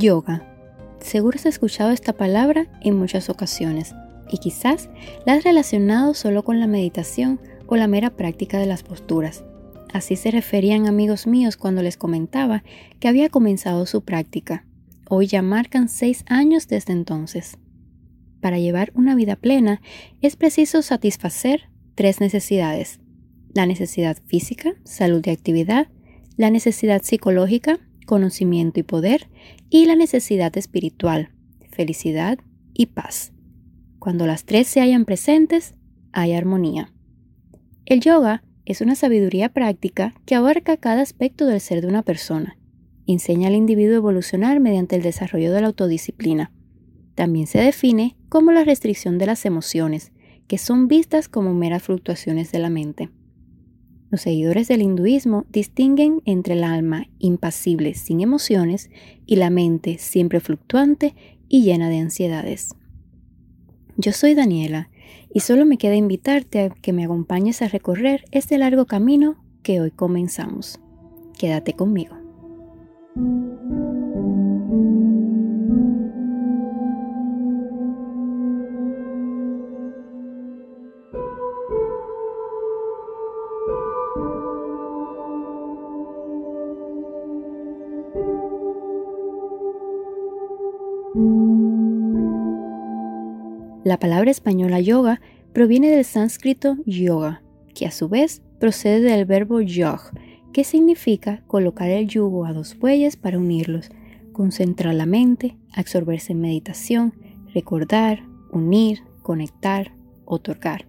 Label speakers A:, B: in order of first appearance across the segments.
A: Yoga. Seguro has escuchado esta palabra en muchas ocasiones y quizás la has relacionado solo con la meditación o la mera práctica de las posturas. Así se referían amigos míos cuando les comentaba que había comenzado su práctica. Hoy ya marcan seis años desde entonces. Para llevar una vida plena es preciso satisfacer tres necesidades. La necesidad física, salud y actividad, la necesidad psicológica, conocimiento y poder, y la necesidad espiritual, felicidad y paz. Cuando las tres se hallan presentes, hay armonía. El yoga es una sabiduría práctica que abarca cada aspecto del ser de una persona. Enseña al individuo a evolucionar mediante el desarrollo de la autodisciplina. También se define como la restricción de las emociones, que son vistas como meras fluctuaciones de la mente. Los seguidores del hinduismo distinguen entre el alma impasible sin emociones y la mente siempre fluctuante y llena de ansiedades. Yo soy Daniela y solo me queda invitarte a que me acompañes a recorrer este largo camino que hoy comenzamos. Quédate conmigo. La palabra española yoga proviene del sánscrito yoga, que a su vez procede del verbo yog, que significa colocar el yugo a dos bueyes para unirlos, concentrar la mente, absorberse en meditación, recordar, unir, conectar, otorgar.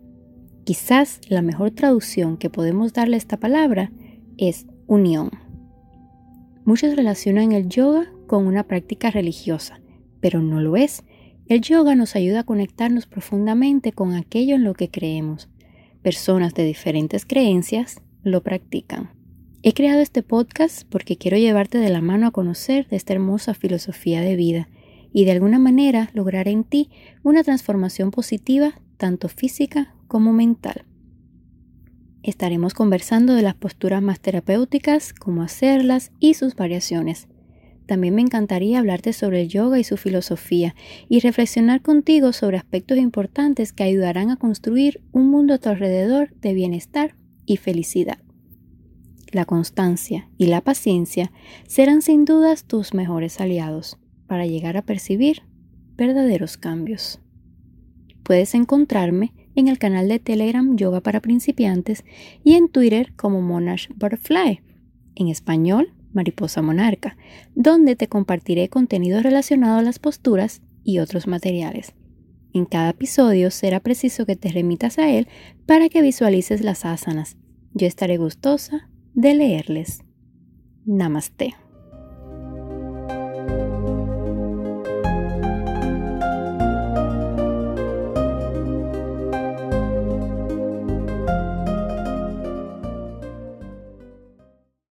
A: Quizás la mejor traducción que podemos darle a esta palabra es unión. Muchos relacionan el yoga con una práctica religiosa, pero no lo es, el yoga nos ayuda a conectarnos profundamente con aquello en lo que creemos. Personas de diferentes creencias lo practican. He creado este podcast porque quiero llevarte de la mano a conocer esta hermosa filosofía de vida y de alguna manera lograr en ti una transformación positiva tanto física como mental. Estaremos conversando de las posturas más terapéuticas, cómo hacerlas y sus variaciones. También me encantaría hablarte sobre el yoga y su filosofía y reflexionar contigo sobre aspectos importantes que ayudarán a construir un mundo a tu alrededor de bienestar y felicidad. La constancia y la paciencia serán sin dudas tus mejores aliados para llegar a percibir verdaderos cambios. Puedes encontrarme en el canal de Telegram Yoga para Principiantes y en Twitter como Monash Butterfly, en español Mariposa Monarca, donde te compartiré contenido relacionado a las posturas y otros materiales. En cada episodio será preciso que te remitas a él para que visualices las asanas. Yo estaré gustosa de leerles. Namaste.